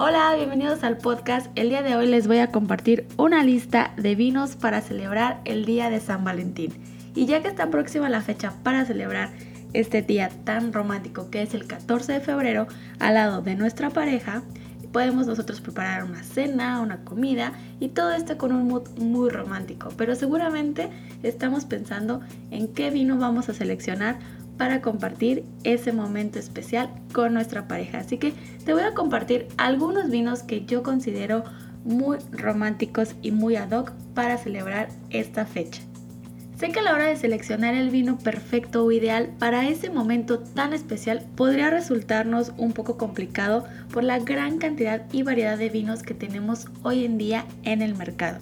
Hola, bienvenidos al podcast. El día de hoy les voy a compartir una lista de vinos para celebrar el día de San Valentín. Y ya que está próxima la fecha para celebrar este día tan romántico que es el 14 de febrero al lado de nuestra pareja, podemos nosotros preparar una cena, una comida y todo esto con un mood muy romántico. Pero seguramente estamos pensando en qué vino vamos a seleccionar para compartir ese momento especial con nuestra pareja. Así que te voy a compartir algunos vinos que yo considero muy románticos y muy ad hoc para celebrar esta fecha. Sé que a la hora de seleccionar el vino perfecto o ideal para ese momento tan especial podría resultarnos un poco complicado por la gran cantidad y variedad de vinos que tenemos hoy en día en el mercado.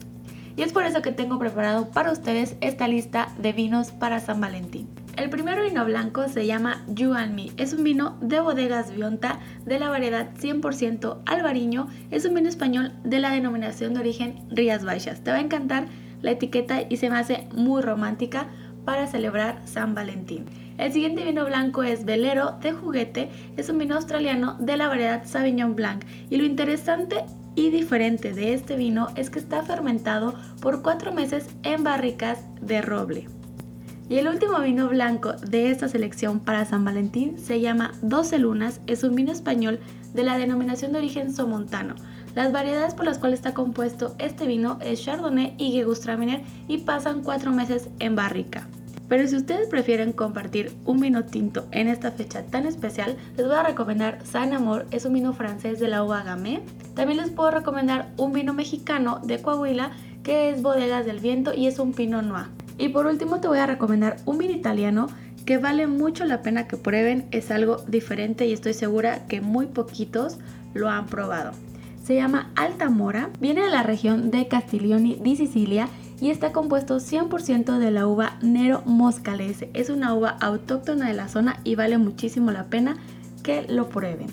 Y es por eso que tengo preparado para ustedes esta lista de vinos para San Valentín. El primer vino blanco se llama You and Me. Es un vino de bodegas Bionta de la variedad 100% albariño. Es un vino español de la denominación de origen Rías Baixas. Te va a encantar la etiqueta y se me hace muy romántica para celebrar San Valentín. El siguiente vino blanco es Velero de juguete. Es un vino australiano de la variedad Sauvignon Blanc. Y lo interesante y diferente de este vino es que está fermentado por cuatro meses en barricas de roble. Y el último vino blanco de esta selección para San Valentín se llama 12 Lunas, es un vino español de la denominación de origen somontano. Las variedades por las cuales está compuesto este vino es Chardonnay y Gewürztraminer y pasan 4 meses en barrica. Pero si ustedes prefieren compartir un vino tinto en esta fecha tan especial, les voy a recomendar San Amor, es un vino francés de la uva Gamay. También les puedo recomendar un vino mexicano de Coahuila que es Bodegas del Viento y es un Pinot Noir. Y por último te voy a recomendar un vino italiano que vale mucho la pena que prueben, es algo diferente y estoy segura que muy poquitos lo han probado. Se llama Altamora, viene de la región de Castiglioni di Sicilia y está compuesto 100% de la uva Nero Moscalese. Es una uva autóctona de la zona y vale muchísimo la pena que lo prueben.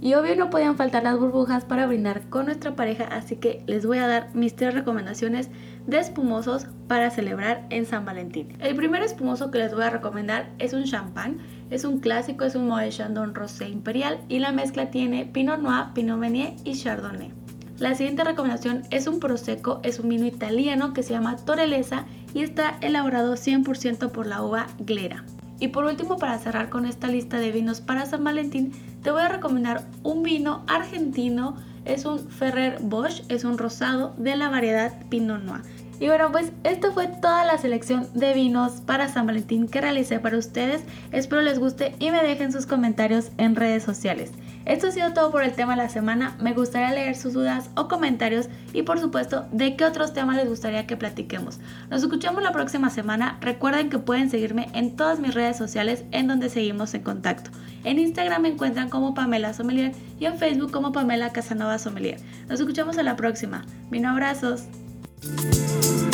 Y obvio no podían faltar las burbujas para brindar con nuestra pareja, así que les voy a dar mis tres recomendaciones de espumosos para celebrar en San Valentín. El primer espumoso que les voy a recomendar es un champán. Es un clásico, es un Moet Chandon Rosé Imperial y la mezcla tiene Pinot Noir, Pinot Meunier y Chardonnay. La siguiente recomendación es un Prosecco, es un vino italiano que se llama Torelesa y está elaborado 100% por la uva Glera. Y por último, para cerrar con esta lista de vinos para San Valentín, te voy a recomendar un vino argentino. Es un Ferrer Bosch, es un rosado de la variedad Pinot Noir. Y bueno, pues esta fue toda la selección de vinos para San Valentín que realicé para ustedes. Espero les guste y me dejen sus comentarios en redes sociales. Esto ha sido todo por el tema de la semana. Me gustaría leer sus dudas o comentarios y por supuesto de qué otros temas les gustaría que platiquemos. Nos escuchamos la próxima semana. Recuerden que pueden seguirme en todas mis redes sociales en donde seguimos en contacto. En Instagram me encuentran como Pamela Sommelier y en Facebook como Pamela Casanova Sommelier. Nos escuchamos a la próxima. Vino abrazos. Thank you.